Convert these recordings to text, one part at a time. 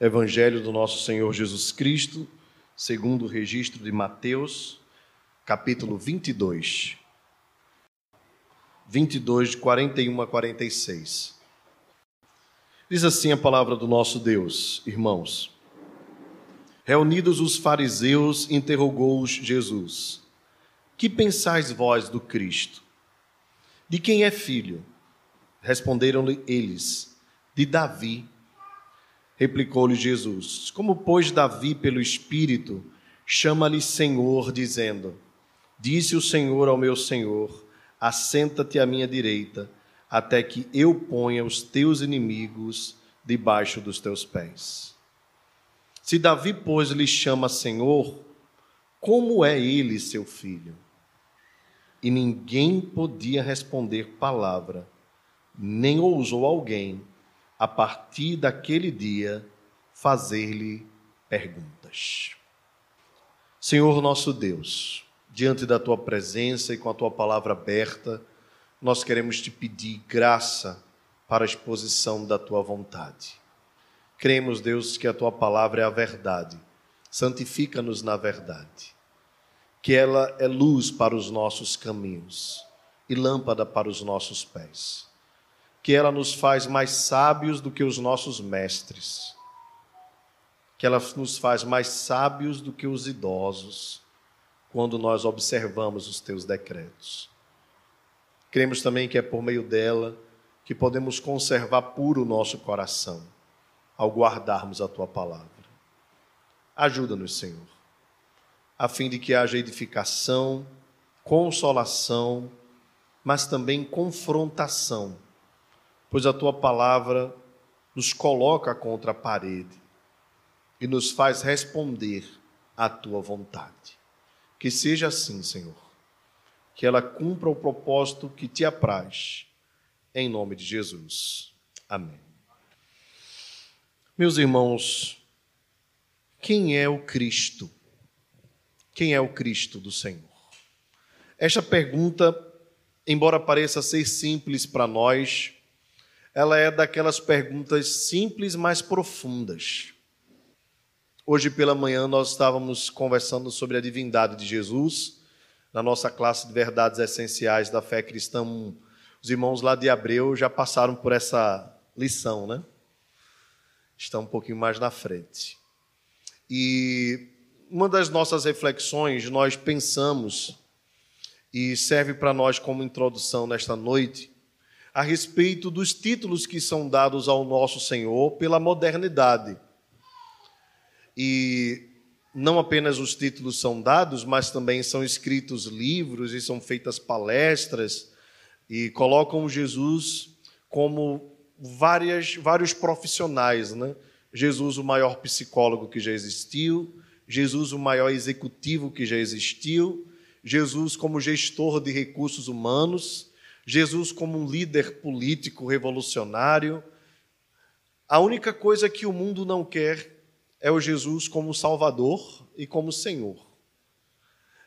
Evangelho do nosso Senhor Jesus Cristo, segundo o registro de Mateus, capítulo 22. 22, de 41 a 46. Diz assim a palavra do nosso Deus, irmãos. Reunidos os fariseus, interrogou-os Jesus: Que pensais vós do Cristo? De quem é filho? Responderam-lhe eles: De Davi. Replicou-lhe Jesus: Como, pois, Davi, pelo Espírito, chama-lhe Senhor, dizendo: Disse o Senhor ao meu Senhor: Assenta-te à minha direita, até que eu ponha os teus inimigos debaixo dos teus pés. Se Davi, pois, lhe chama Senhor, como é ele seu filho? E ninguém podia responder palavra, nem ousou alguém a partir daquele dia, fazer-lhe perguntas. Senhor nosso Deus, diante da tua presença e com a tua palavra aberta, nós queremos te pedir graça para a exposição da tua vontade. Cremos, Deus, que a tua palavra é a verdade. Santifica-nos na verdade. Que ela é luz para os nossos caminhos e lâmpada para os nossos pés que ela nos faz mais sábios do que os nossos mestres, que ela nos faz mais sábios do que os idosos, quando nós observamos os teus decretos. Cremos também que é por meio dela que podemos conservar puro o nosso coração ao guardarmos a tua palavra. Ajuda-nos, Senhor, a fim de que haja edificação, consolação, mas também confrontação pois a tua palavra nos coloca contra a parede e nos faz responder à tua vontade. Que seja assim, Senhor. Que ela cumpra o propósito que te apraz. Em nome de Jesus. Amém. Meus irmãos, quem é o Cristo? Quem é o Cristo do Senhor? Esta pergunta, embora pareça ser simples para nós, ela é daquelas perguntas simples, mas profundas. Hoje pela manhã nós estávamos conversando sobre a divindade de Jesus, na nossa classe de verdades essenciais da fé cristã. Os irmãos lá de Abreu já passaram por essa lição, né? Estão um pouquinho mais na frente. E uma das nossas reflexões, nós pensamos, e serve para nós como introdução nesta noite, a respeito dos títulos que são dados ao nosso Senhor pela modernidade. E não apenas os títulos são dados, mas também são escritos livros e são feitas palestras e colocam Jesus como várias, vários profissionais, né? Jesus, o maior psicólogo que já existiu, Jesus, o maior executivo que já existiu, Jesus, como gestor de recursos humanos, Jesus como um líder político revolucionário. A única coisa que o mundo não quer é o Jesus como Salvador e como Senhor.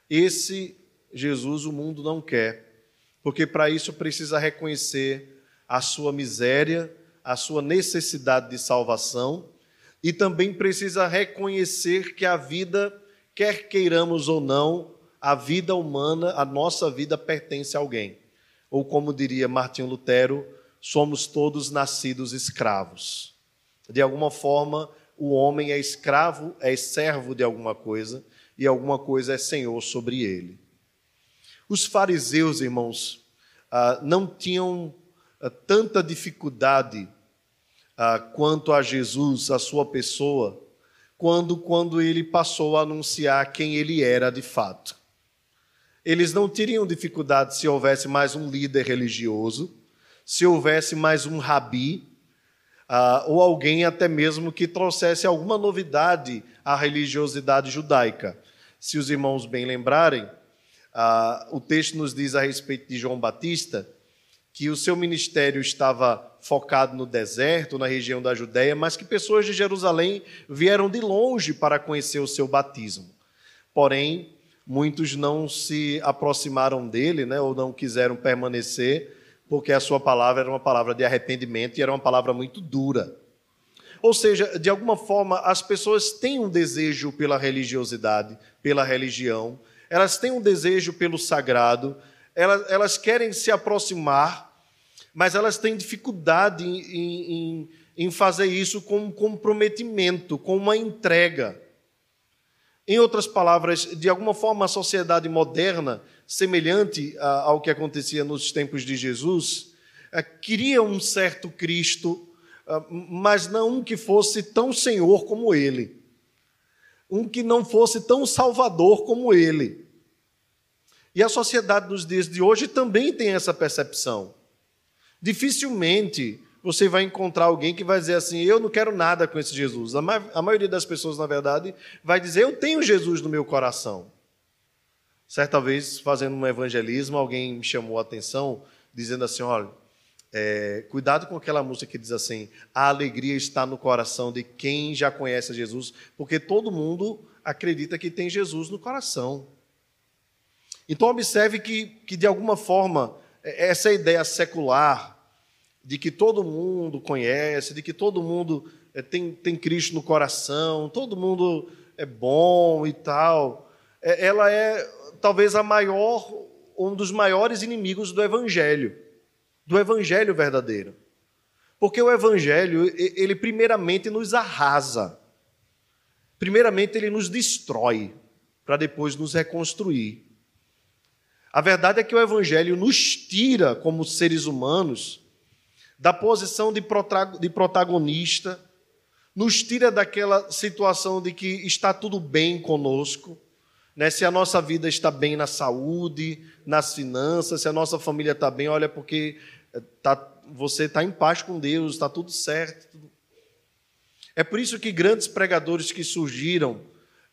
Esse Jesus o mundo não quer, porque para isso precisa reconhecer a sua miséria, a sua necessidade de salvação e também precisa reconhecer que a vida, quer queiramos ou não, a vida humana, a nossa vida pertence a alguém ou como diria Martinho Lutero, somos todos nascidos escravos. De alguma forma, o homem é escravo, é servo de alguma coisa, e alguma coisa é senhor sobre ele. Os fariseus, irmãos, ah, não tinham ah, tanta dificuldade ah, quanto a Jesus, a sua pessoa, quando, quando ele passou a anunciar quem ele era de fato. Eles não teriam dificuldade se houvesse mais um líder religioso, se houvesse mais um rabi, uh, ou alguém até mesmo que trouxesse alguma novidade à religiosidade judaica. Se os irmãos bem lembrarem, uh, o texto nos diz a respeito de João Batista que o seu ministério estava focado no deserto, na região da Judéia, mas que pessoas de Jerusalém vieram de longe para conhecer o seu batismo. Porém, muitos não se aproximaram dele, né, ou não quiseram permanecer, porque a sua palavra era uma palavra de arrependimento e era uma palavra muito dura. Ou seja, de alguma forma, as pessoas têm um desejo pela religiosidade, pela religião, elas têm um desejo pelo sagrado, elas, elas querem se aproximar, mas elas têm dificuldade em, em, em fazer isso com um comprometimento, com uma entrega. Em outras palavras, de alguma forma, a sociedade moderna, semelhante ao que acontecia nos tempos de Jesus, eh, queria um certo Cristo, eh, mas não um que fosse tão Senhor como ele, um que não fosse tão Salvador como ele. E a sociedade dos dias de hoje também tem essa percepção. Dificilmente você vai encontrar alguém que vai dizer assim: Eu não quero nada com esse Jesus. A, ma a maioria das pessoas, na verdade, vai dizer: Eu tenho Jesus no meu coração. Certa vez, fazendo um evangelismo, alguém me chamou a atenção, dizendo assim: Olha, é, cuidado com aquela música que diz assim: A alegria está no coração de quem já conhece Jesus, porque todo mundo acredita que tem Jesus no coração. Então, observe que, que de alguma forma, essa ideia secular, de que todo mundo conhece, de que todo mundo é, tem, tem Cristo no coração, todo mundo é bom e tal, é, ela é talvez a maior, um dos maiores inimigos do Evangelho, do Evangelho verdadeiro. Porque o Evangelho, ele primeiramente nos arrasa, primeiramente ele nos destrói, para depois nos reconstruir. A verdade é que o Evangelho nos tira, como seres humanos, da posição de protagonista, nos tira daquela situação de que está tudo bem conosco, né? se a nossa vida está bem na saúde, nas finanças, se a nossa família está bem, olha, porque eh, tá, você está em paz com Deus, está tudo certo. É por isso que grandes pregadores que surgiram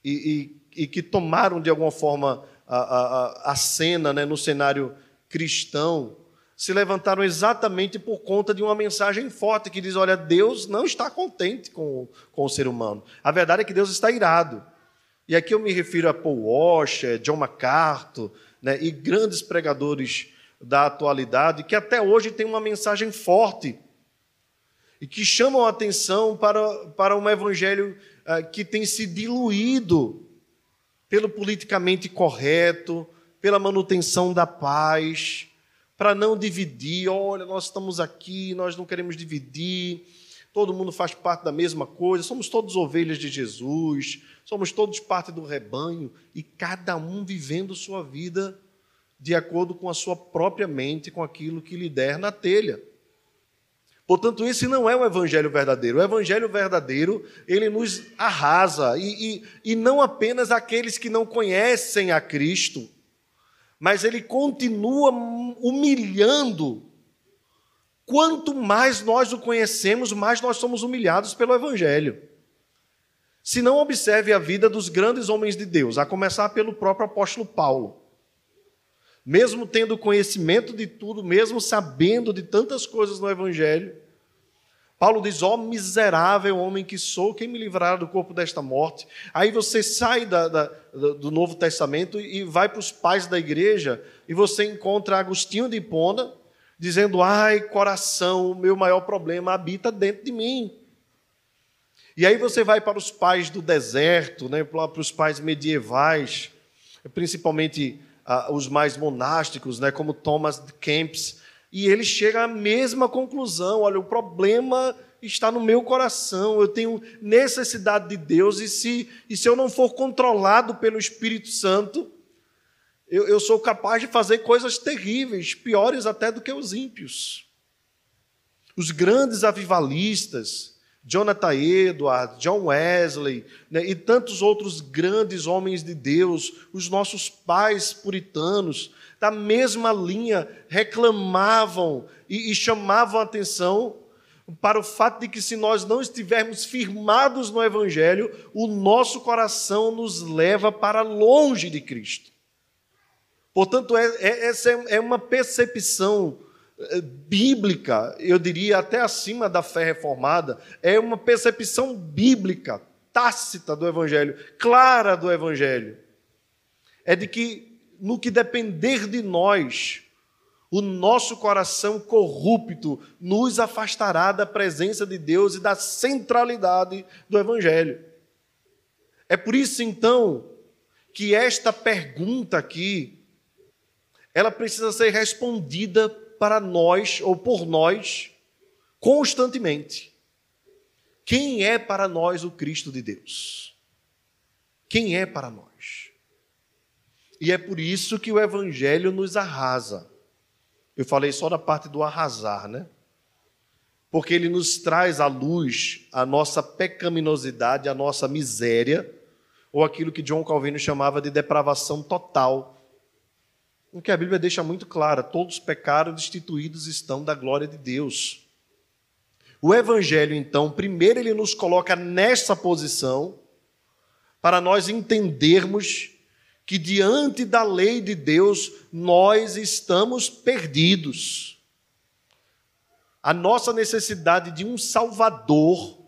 e, e, e que tomaram de alguma forma a, a, a cena né, no cenário cristão, se levantaram exatamente por conta de uma mensagem forte que diz: olha, Deus não está contente com, com o ser humano. A verdade é que Deus está irado. E aqui eu me refiro a Paul Washer, John MacArthur né, e grandes pregadores da atualidade que até hoje têm uma mensagem forte e que chamam a atenção para, para um evangelho uh, que tem se diluído pelo politicamente correto, pela manutenção da paz para não dividir. Olha, nós estamos aqui, nós não queremos dividir. Todo mundo faz parte da mesma coisa, somos todos ovelhas de Jesus, somos todos parte do rebanho e cada um vivendo sua vida de acordo com a sua própria mente, com aquilo que lhe der na telha. Portanto, esse não é o evangelho verdadeiro. O evangelho verdadeiro, ele nos arrasa, e, e, e não apenas aqueles que não conhecem a Cristo, mas ele continua humilhando. Quanto mais nós o conhecemos, mais nós somos humilhados pelo Evangelho. Se não observe a vida dos grandes homens de Deus, a começar pelo próprio apóstolo Paulo. Mesmo tendo conhecimento de tudo, mesmo sabendo de tantas coisas no Evangelho, Paulo diz: Ó oh, miserável homem que sou, quem me livrará do corpo desta morte? Aí você sai da, da, do Novo Testamento e vai para os pais da igreja e você encontra Agostinho de Hipona dizendo: Ai, coração, o meu maior problema habita dentro de mim. E aí você vai para os pais do deserto, né, para os pais medievais, principalmente ah, os mais monásticos, né, como Thomas Kempis, e ele chega à mesma conclusão: olha, o problema está no meu coração, eu tenho necessidade de Deus, e se, e se eu não for controlado pelo Espírito Santo, eu, eu sou capaz de fazer coisas terríveis, piores até do que os ímpios. Os grandes avivalistas, Jonathan Edwards, John Wesley né, e tantos outros grandes homens de Deus, os nossos pais puritanos, da mesma linha, reclamavam e, e chamavam a atenção para o fato de que, se nós não estivermos firmados no Evangelho, o nosso coração nos leva para longe de Cristo. Portanto, é, é, essa é, é uma percepção bíblica, eu diria até acima da fé reformada, é uma percepção bíblica, tácita do Evangelho, clara do Evangelho. É de que no que depender de nós, o nosso coração corrupto nos afastará da presença de Deus e da centralidade do Evangelho. É por isso, então, que esta pergunta aqui, ela precisa ser respondida para nós, ou por nós, constantemente. Quem é para nós o Cristo de Deus? Quem é para nós? E é por isso que o Evangelho nos arrasa. Eu falei só da parte do arrasar, né? Porque ele nos traz à luz a nossa pecaminosidade, a nossa miséria, ou aquilo que John Calvino chamava de depravação total. O que a Bíblia deixa muito claro: todos pecaram destituídos estão da glória de Deus. O Evangelho, então, primeiro ele nos coloca nessa posição, para nós entendermos que diante da lei de Deus nós estamos perdidos. A nossa necessidade de um Salvador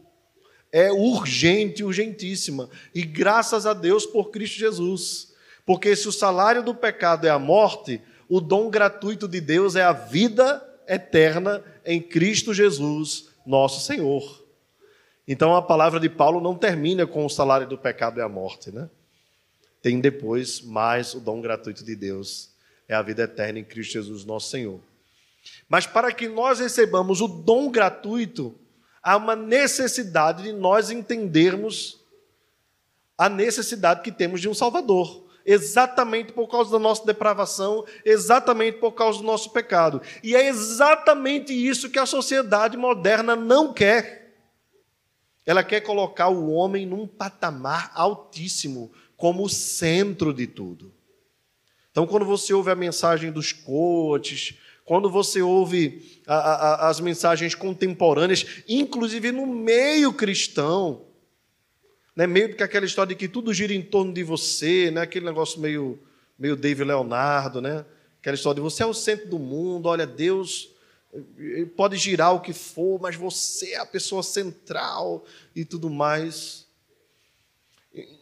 é urgente, urgentíssima. E graças a Deus por Cristo Jesus. Porque se o salário do pecado é a morte, o dom gratuito de Deus é a vida eterna em Cristo Jesus, nosso Senhor. Então a palavra de Paulo não termina com o salário do pecado é a morte, né? tem depois mais o dom gratuito de Deus, é a vida eterna em Cristo Jesus, nosso Senhor. Mas para que nós recebamos o dom gratuito, há uma necessidade de nós entendermos a necessidade que temos de um Salvador. Exatamente por causa da nossa depravação, exatamente por causa do nosso pecado. E é exatamente isso que a sociedade moderna não quer. Ela quer colocar o homem num patamar altíssimo, como o centro de tudo. Então, quando você ouve a mensagem dos coaches, quando você ouve a, a, as mensagens contemporâneas, inclusive no meio cristão, né, meio que aquela história de que tudo gira em torno de você, né, aquele negócio meio, meio David Leonardo, né, aquela história de você é o centro do mundo, olha, Deus pode girar o que for, mas você é a pessoa central e tudo mais.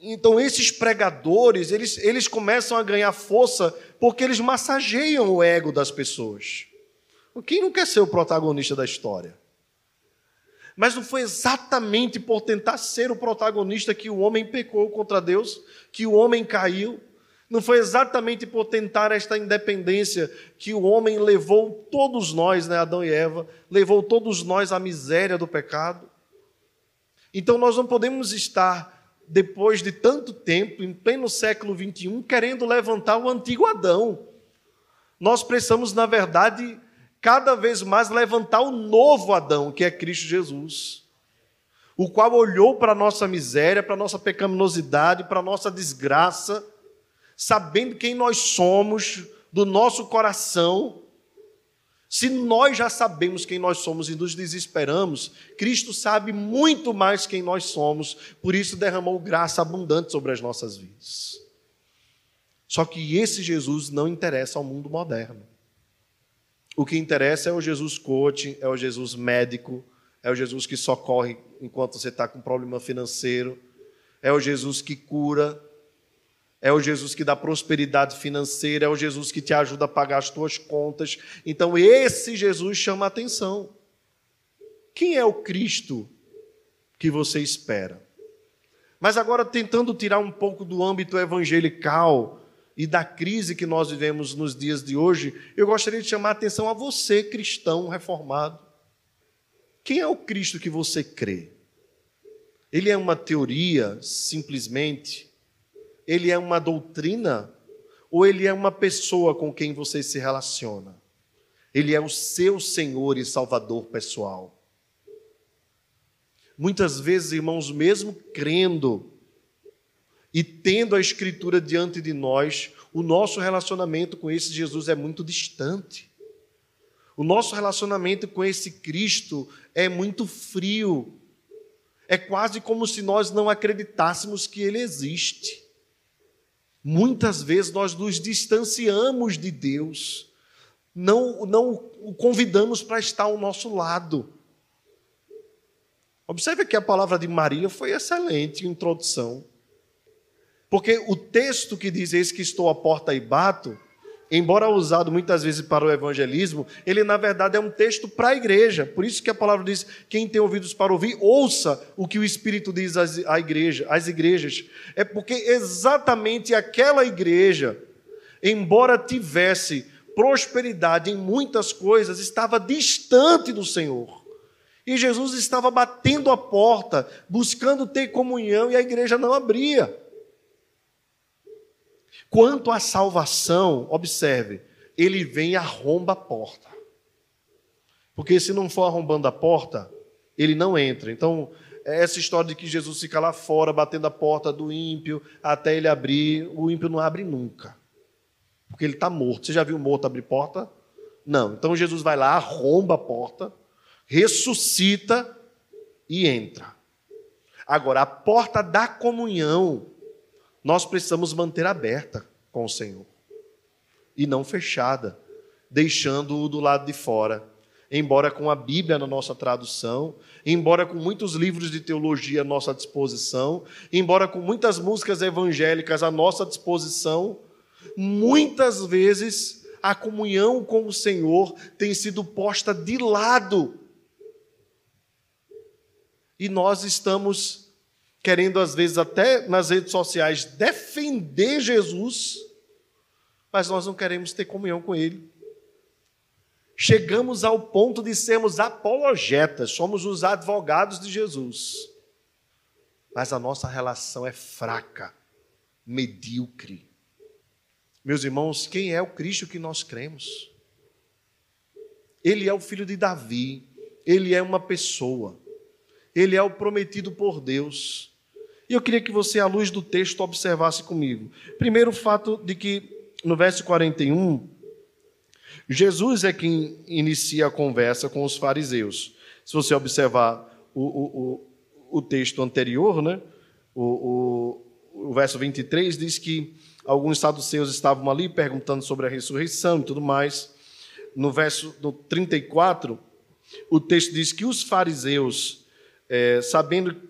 Então, esses pregadores, eles, eles começam a ganhar força porque eles massageiam o ego das pessoas. Quem não quer ser o protagonista da história? Mas não foi exatamente por tentar ser o protagonista que o homem pecou contra Deus, que o homem caiu. Não foi exatamente por tentar esta independência que o homem levou todos nós, né, Adão e Eva, levou todos nós à miséria do pecado. Então nós não podemos estar depois de tanto tempo, em pleno século XXI, querendo levantar o antigo Adão. Nós precisamos, na verdade, cada vez mais levantar o novo Adão, que é Cristo Jesus, o qual olhou para a nossa miséria, para a nossa pecaminosidade, para a nossa desgraça, sabendo quem nós somos, do nosso coração, se nós já sabemos quem nós somos e nos desesperamos, Cristo sabe muito mais quem nós somos, por isso derramou graça abundante sobre as nossas vidas. Só que esse Jesus não interessa ao mundo moderno. O que interessa é o Jesus coach, é o Jesus médico, é o Jesus que socorre enquanto você está com problema financeiro, é o Jesus que cura, é o Jesus que dá prosperidade financeira, é o Jesus que te ajuda a pagar as tuas contas. Então, esse Jesus chama a atenção. Quem é o Cristo que você espera? Mas agora, tentando tirar um pouco do âmbito evangelical e da crise que nós vivemos nos dias de hoje, eu gostaria de chamar a atenção a você, cristão reformado. Quem é o Cristo que você crê? Ele é uma teoria, simplesmente? ele é uma doutrina ou ele é uma pessoa com quem você se relaciona? Ele é o seu Senhor e Salvador pessoal. Muitas vezes, irmãos, mesmo crendo e tendo a Escritura diante de nós, o nosso relacionamento com esse Jesus é muito distante. O nosso relacionamento com esse Cristo é muito frio. É quase como se nós não acreditássemos que ele existe. Muitas vezes nós nos distanciamos de Deus, não, não o convidamos para estar ao nosso lado. Observe que a palavra de Maria foi excelente introdução. Porque o texto que diz: Eis que estou à porta e bato, embora usado muitas vezes para o evangelismo, ele na verdade é um texto para a igreja. Por isso que a palavra diz: quem tem ouvidos para ouvir, ouça o que o Espírito diz à igreja, às igrejas. É porque exatamente aquela igreja, embora tivesse prosperidade em muitas coisas, estava distante do Senhor. E Jesus estava batendo a porta, buscando ter comunhão, e a igreja não abria. Quanto à salvação, observe, ele vem e arromba a porta. Porque se não for arrombando a porta, ele não entra. Então, é essa história de que Jesus fica lá fora, batendo a porta do ímpio, até ele abrir, o ímpio não abre nunca. Porque ele está morto. Você já viu morto abrir porta? Não. Então Jesus vai lá, arromba a porta, ressuscita e entra. Agora, a porta da comunhão nós precisamos manter aberta com o Senhor e não fechada, deixando-o do lado de fora. Embora com a Bíblia na nossa tradução, embora com muitos livros de teologia à nossa disposição, embora com muitas músicas evangélicas à nossa disposição, muitas vezes a comunhão com o Senhor tem sido posta de lado. E nós estamos querendo às vezes até nas redes sociais defender Jesus, mas nós não queremos ter comunhão com Ele. Chegamos ao ponto de sermos apologetas, somos os advogados de Jesus, mas a nossa relação é fraca, medíocre. Meus irmãos, quem é o Cristo que nós cremos? Ele é o filho de Davi, ele é uma pessoa, ele é o prometido por Deus. E eu queria que você, à luz do texto, observasse comigo. Primeiro, o fato de que no verso 41, Jesus é quem inicia a conversa com os fariseus. Se você observar o, o, o, o texto anterior, né? o, o, o verso 23 diz que alguns saduceus estavam ali perguntando sobre a ressurreição e tudo mais. No verso no 34, o texto diz que os fariseus, é, sabendo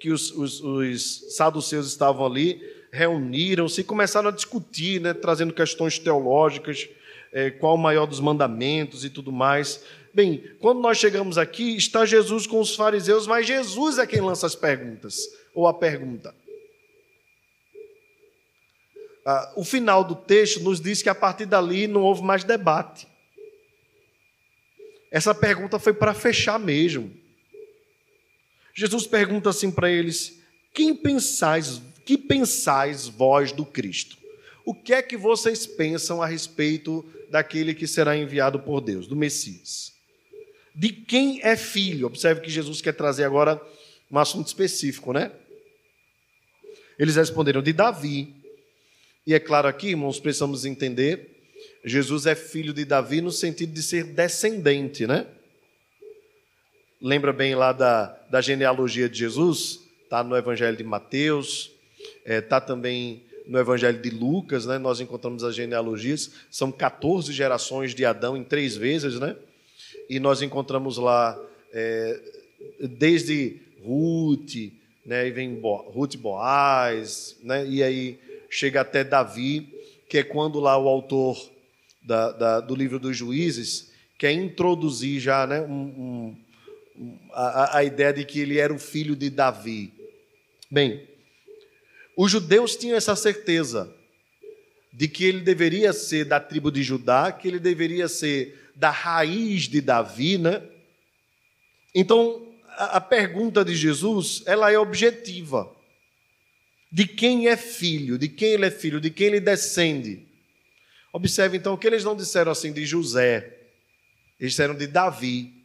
que os, os, os saduceus estavam ali, reuniram-se e começaram a discutir, né, trazendo questões teológicas, é, qual o maior dos mandamentos e tudo mais. Bem, quando nós chegamos aqui, está Jesus com os fariseus, mas Jesus é quem lança as perguntas, ou a pergunta. Ah, o final do texto nos diz que a partir dali não houve mais debate. Essa pergunta foi para fechar mesmo. Jesus pergunta assim para eles: Quem pensais, que pensais vós do Cristo? O que é que vocês pensam a respeito daquele que será enviado por Deus, do Messias? De quem é filho? Observe que Jesus quer trazer agora um assunto específico, né? Eles responderam de Davi. E é claro aqui, irmãos, precisamos entender, Jesus é filho de Davi no sentido de ser descendente, né? Lembra bem lá da, da genealogia de Jesus, está no Evangelho de Mateus, está é, tá também no Evangelho de Lucas, né? nós encontramos as genealogias, são 14 gerações de Adão em três vezes, né? e nós encontramos lá é, desde Ruth, né? e vem Bo, Ruth Boaz, né? e aí chega até Davi, que é quando lá o autor da, da, do livro dos juízes quer introduzir já né? um, um a, a ideia de que ele era o filho de Davi. Bem, os judeus tinham essa certeza de que ele deveria ser da tribo de Judá, que ele deveria ser da raiz de Davi, né? Então, a, a pergunta de Jesus, ela é objetiva. De quem é filho, de quem ele é filho, de quem ele descende. Observe então que eles não disseram assim de José, eles disseram de Davi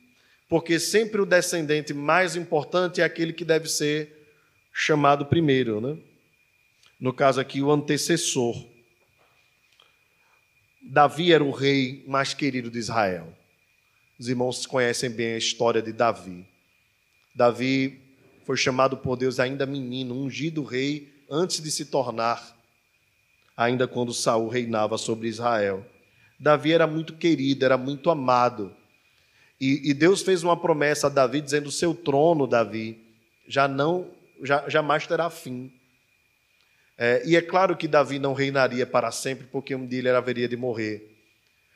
porque sempre o descendente mais importante é aquele que deve ser chamado primeiro, né? No caso aqui, o antecessor. Davi era o rei mais querido de Israel. Os irmãos conhecem bem a história de Davi. Davi foi chamado por Deus ainda menino, ungido rei antes de se tornar, ainda quando Saul reinava sobre Israel. Davi era muito querido, era muito amado. E, e Deus fez uma promessa a Davi, dizendo: o seu trono, Davi, já não, já, jamais terá fim. É, e é claro que Davi não reinaria para sempre, porque um dia ele haveria de morrer.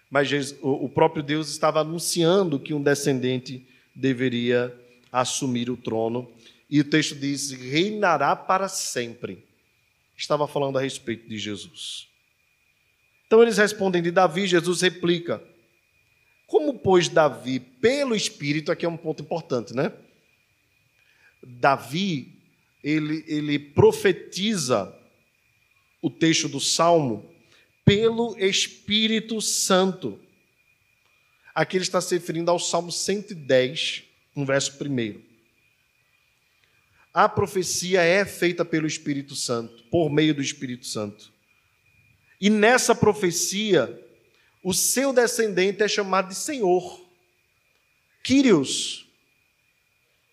Mas Jesus, o próprio Deus estava anunciando que um descendente deveria assumir o trono. E o texto diz: reinará para sempre. Estava falando a respeito de Jesus. Então eles respondem de Davi, Jesus replica: Como, pois, Davi, pelo Espírito, aqui é um ponto importante, né? Davi, ele, ele profetiza o texto do Salmo pelo Espírito Santo. Aqui ele está se referindo ao Salmo 110, no verso 1. A profecia é feita pelo Espírito Santo, por meio do Espírito Santo. E nessa profecia, o seu descendente é chamado de Senhor. Kyrios,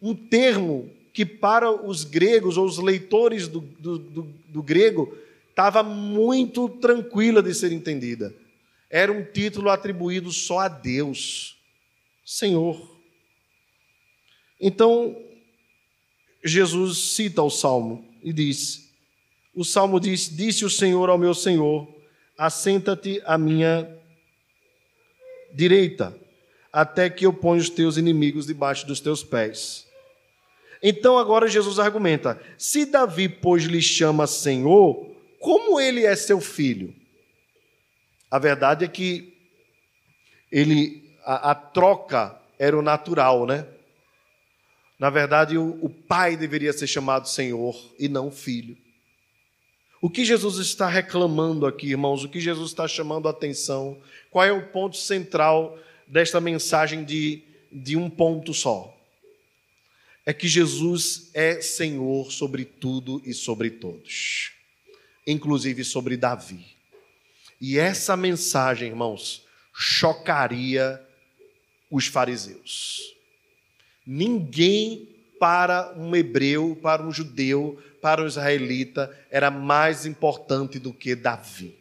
um termo que para os gregos ou os leitores do, do, do, do grego estava muito tranquila de ser entendida. Era um título atribuído só a Deus, Senhor. Então, Jesus cita o salmo e diz: O salmo diz: Disse o Senhor ao meu Senhor: Assenta-te à minha direita, até que eu ponha os teus inimigos debaixo dos teus pés. Então agora Jesus argumenta: se Davi, pois, lhe chama Senhor, como ele é seu filho? A verdade é que ele a, a troca era o natural, né? Na verdade, o, o pai deveria ser chamado Senhor e não filho. O que Jesus está reclamando aqui, irmãos? O que Jesus está chamando a atenção? Qual é o ponto central desta mensagem de, de um ponto só? É que Jesus é Senhor sobre tudo e sobre todos, inclusive sobre Davi. E essa mensagem, irmãos, chocaria os fariseus. Ninguém para um hebreu, para um judeu, para um israelita era mais importante do que Davi.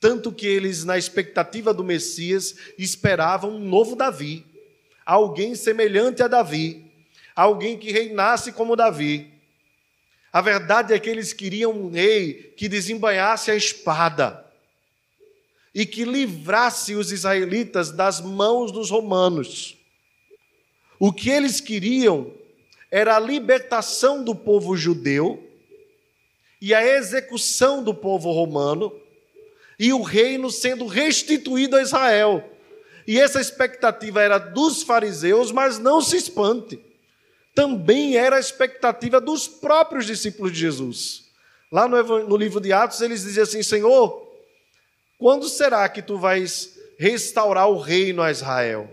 Tanto que eles, na expectativa do Messias, esperavam um novo Davi, alguém semelhante a Davi, alguém que reinasse como Davi. A verdade é que eles queriam um rei que desembanhasse a espada e que livrasse os israelitas das mãos dos romanos. O que eles queriam era a libertação do povo judeu e a execução do povo romano e o reino sendo restituído a Israel. E essa expectativa era dos fariseus, mas não se espante. Também era a expectativa dos próprios discípulos de Jesus. Lá no, livro de Atos, eles diziam assim: Senhor, quando será que tu vais restaurar o reino a Israel?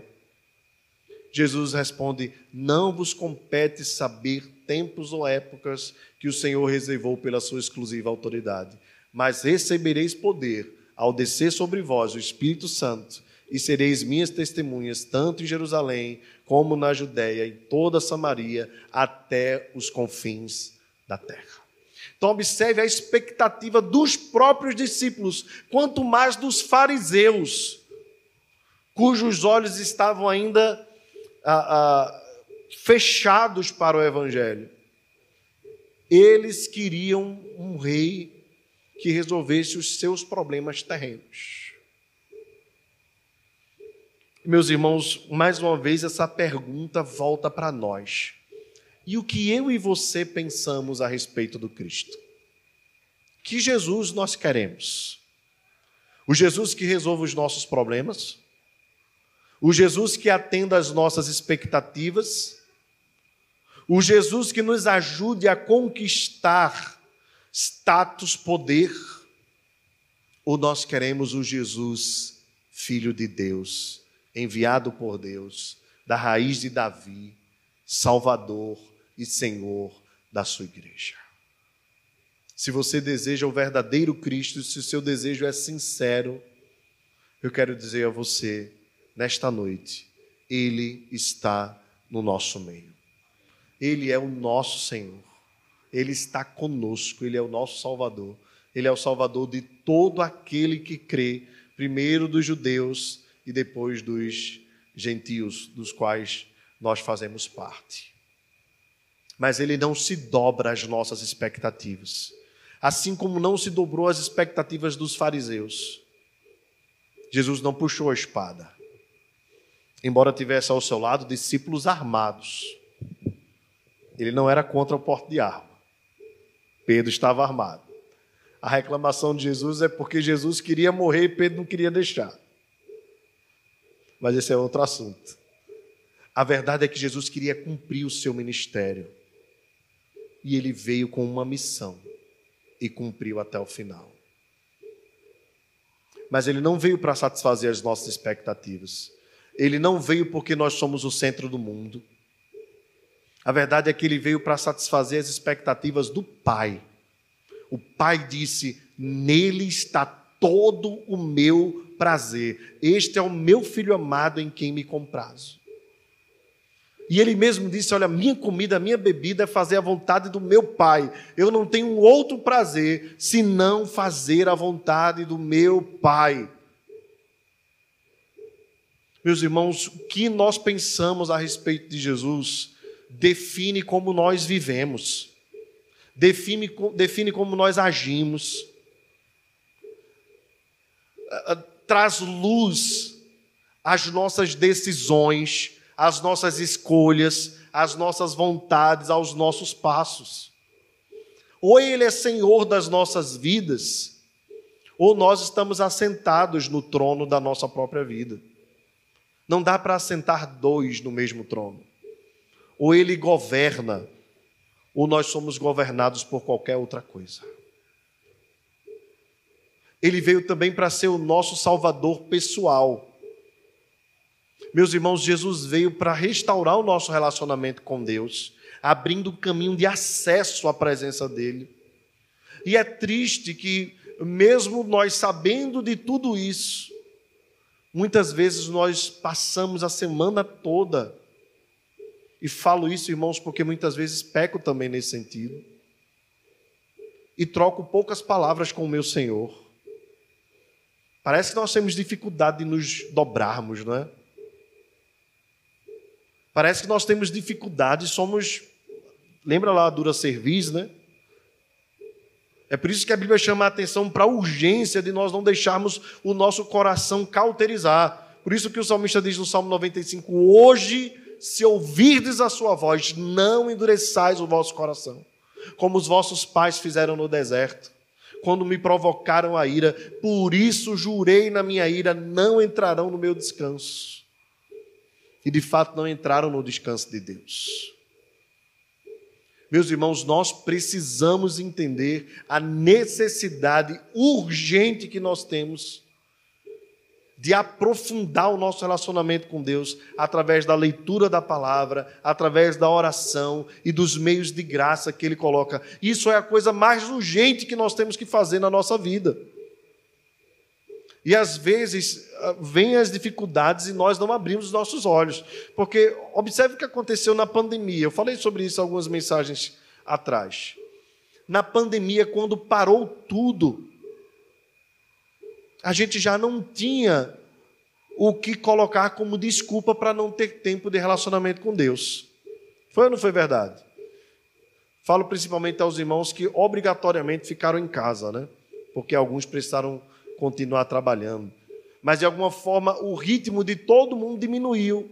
Jesus responde: Não vos compete saber tempos ou épocas que o Senhor reservou pela sua exclusiva autoridade, mas recebereis poder ao descer sobre vós o Espírito Santo, e sereis minhas testemunhas, tanto em Jerusalém, como na Judéia, em toda Samaria, até os confins da terra. Então, observe a expectativa dos próprios discípulos, quanto mais dos fariseus, cujos olhos estavam ainda ah, fechados para o Evangelho. Eles queriam um rei que resolvesse os seus problemas terrenos. Meus irmãos, mais uma vez essa pergunta volta para nós. E o que eu e você pensamos a respeito do Cristo? Que Jesus nós queremos? O Jesus que resolve os nossos problemas? O Jesus que atenda às nossas expectativas, o Jesus que nos ajude a conquistar status, poder, ou nós queremos o Jesus, Filho de Deus, enviado por Deus, da raiz de Davi, Salvador e Senhor da sua igreja. Se você deseja o verdadeiro Cristo, se o seu desejo é sincero, eu quero dizer a você, nesta noite, Ele está no nosso meio. Ele é o nosso Senhor. Ele está conosco, Ele é o nosso Salvador. Ele é o Salvador de todo aquele que crê, primeiro dos judeus e depois dos gentios, dos quais nós fazemos parte. Mas Ele não se dobra às nossas expectativas. assim como não se dobrou às expectativas dos fariseus. Jesus não puxou a espada, embora tivesse ao seu lado discípulos armados. Ele não era contra o porte de arma. Pedro estava armado. A reclamação de Jesus é porque Jesus queria morrer e Pedro não queria deixar. Mas esse é outro assunto. A verdade é que Jesus queria cumprir o seu ministério. E ele veio com uma missão e cumpriu até o final. Mas ele não veio para satisfazer as nossas expectativas. Ele não veio porque nós somos o centro do mundo. A verdade é que ele veio para satisfazer as expectativas do Pai. O Pai disse: Nele está todo o meu prazer. Este é o meu filho amado em quem me comprazo. E ele mesmo disse: Olha, minha comida, minha bebida é fazer a vontade do meu Pai. Eu não tenho outro prazer senão fazer a vontade do meu Pai. Meus irmãos, o que nós pensamos a respeito de Jesus define como nós vivemos, define, define como nós agimos, traz luz às nossas decisões, às nossas escolhas, às nossas vontades, aos nossos passos. Ou Ele é Senhor das nossas vidas, ou nós estamos assentados no trono da nossa própria vida. Não dá para assentar dois no mesmo trono. Ou ele governa, ou nós somos governados por qualquer outra coisa. Ele veio também para ser o nosso salvador pessoal. Meus irmãos, Jesus veio para restaurar o nosso relacionamento com Deus, abrindo o caminho de acesso à presença dEle. E é triste que, mesmo nós sabendo de tudo isso, Muitas vezes nós passamos a semana toda, e falo isso, irmãos, porque muitas vezes peco também nesse sentido, e troco poucas palavras com o meu Senhor. Parece que nós temos dificuldade de nos dobrarmos, não é? Parece que nós temos dificuldade, somos. Lembra lá a dura serviço, né? É por isso que a Bíblia chama a atenção para a urgência de nós não deixarmos o nosso coração cauterizar. Por isso que o salmista diz no Salmo 95: Hoje, se ouvirdes a sua voz, não endureçais o vosso coração, como os vossos pais fizeram no deserto, quando me provocaram a ira. Por isso jurei na minha ira: não entrarão no meu descanso. E de fato não entraram no descanso de Deus. Meus irmãos, nós precisamos entender a necessidade urgente que nós temos de aprofundar o nosso relacionamento com Deus através da leitura da palavra, através da oração e dos meios de graça que Ele coloca. Isso é a coisa mais urgente que nós temos que fazer na nossa vida. E às vezes ah, vêm as dificuldades e nós não abrimos os nossos olhos. Porque observe o que aconteceu na pandemia. Eu falei sobre isso algumas mensagens atrás. Na pandemia, quando parou tudo, a gente já não tinha o que colocar como desculpa para não ter tempo de relacionamento com Deus. Foi ou não foi verdade? Falo principalmente aos irmãos que obrigatoriamente ficaram em casa, né? Porque alguns precisaram continuar trabalhando. Mas de alguma forma o ritmo de todo mundo diminuiu.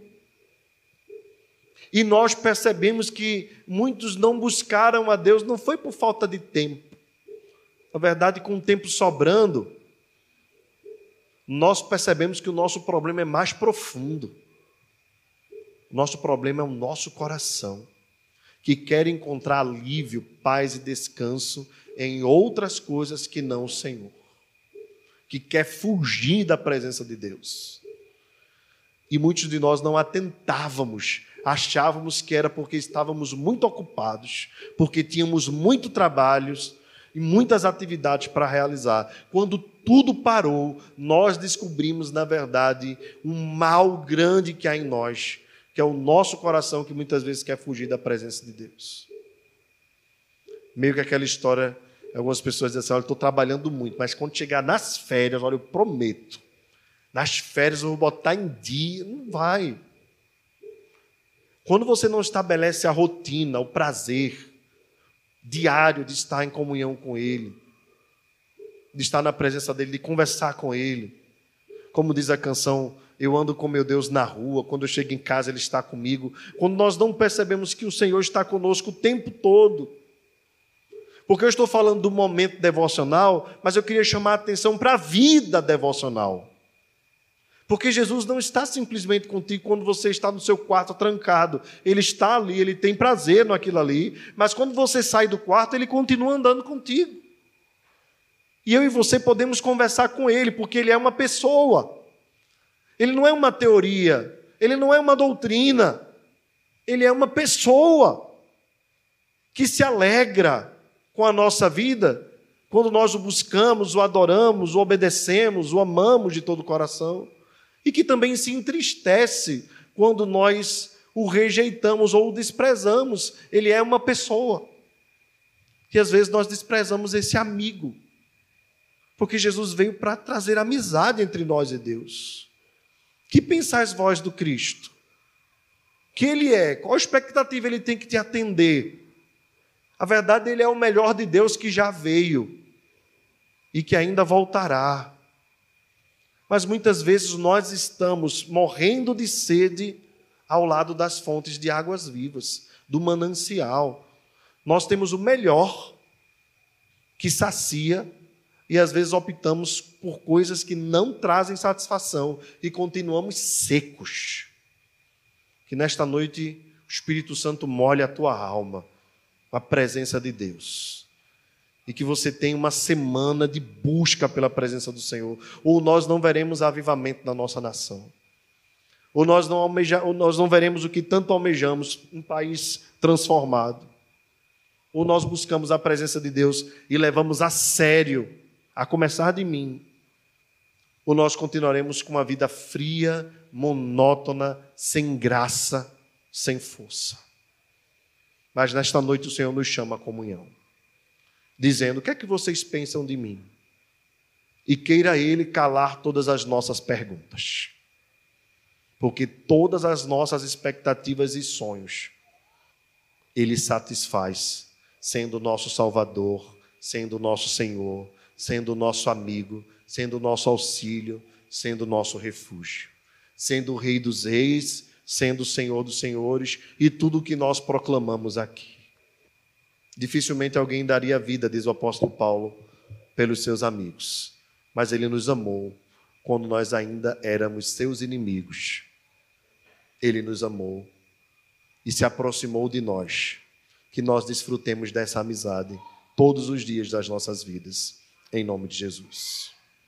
E nós percebemos que muitos não buscaram a Deus, não foi por falta de tempo. Na verdade, com o tempo sobrando, nós percebemos que o nosso problema é mais profundo. Nosso problema é o nosso coração, que quer encontrar alívio, paz e descanso em outras coisas que não o Senhor que quer fugir da presença de Deus. E muitos de nós não atentávamos, achávamos que era porque estávamos muito ocupados, porque tínhamos muito trabalhos e muitas atividades para realizar. Quando tudo parou, nós descobrimos, na verdade, um mal grande que há em nós, que é o nosso coração que muitas vezes quer fugir da presença de Deus. Meio que aquela história Algumas pessoas dizem assim: olha, estou trabalhando muito, mas quando chegar nas férias, olha, eu prometo, nas férias eu vou botar em dia. Não vai. Quando você não estabelece a rotina, o prazer diário de estar em comunhão com Ele, de estar na presença dele, de conversar com ele. Como diz a canção, eu ando com meu Deus na rua, quando eu chego em casa ele está comigo. Quando nós não percebemos que o Senhor está conosco o tempo todo. Porque eu estou falando do momento devocional, mas eu queria chamar a atenção para a vida devocional. Porque Jesus não está simplesmente contigo quando você está no seu quarto trancado. Ele está ali, ele tem prazer naquilo ali, mas quando você sai do quarto, ele continua andando contigo. E eu e você podemos conversar com ele, porque ele é uma pessoa. Ele não é uma teoria, ele não é uma doutrina. Ele é uma pessoa que se alegra com a nossa vida quando nós o buscamos, o adoramos, o obedecemos, o amamos de todo o coração e que também se entristece quando nós o rejeitamos ou o desprezamos. Ele é uma pessoa. Que às vezes nós desprezamos esse amigo. Porque Jesus veio para trazer amizade entre nós e Deus. Que pensais vós do Cristo? Que ele é? Qual expectativa ele tem que te atender? A verdade, ele é o melhor de Deus que já veio e que ainda voltará. Mas muitas vezes nós estamos morrendo de sede ao lado das fontes de águas vivas, do manancial. Nós temos o melhor que sacia e às vezes optamos por coisas que não trazem satisfação e continuamos secos. Que nesta noite o Espírito Santo molhe a tua alma com a presença de Deus e que você tenha uma semana de busca pela presença do Senhor, ou nós não veremos avivamento na nossa nação. Ou nós não, almeja, ou nós não veremos o que tanto almejamos, um país transformado. Ou nós buscamos a presença de Deus e levamos a sério, a começar de mim. Ou nós continuaremos com uma vida fria, monótona, sem graça, sem força. Mas nesta noite o Senhor nos chama à comunhão dizendo: O que é que vocês pensam de mim? E queira Ele calar todas as nossas perguntas. Porque todas as nossas expectativas e sonhos, Ele satisfaz, sendo nosso Salvador, sendo nosso Senhor, sendo nosso amigo, sendo nosso auxílio, sendo nosso refúgio, sendo o Rei dos Reis, sendo o Senhor dos Senhores e tudo o que nós proclamamos aqui. Dificilmente alguém daria vida, diz o apóstolo Paulo, pelos seus amigos. Mas ele nos amou quando nós ainda éramos seus inimigos. Ele nos amou e se aproximou de nós. Que nós desfrutemos dessa amizade todos os dias das nossas vidas. Em nome de Jesus.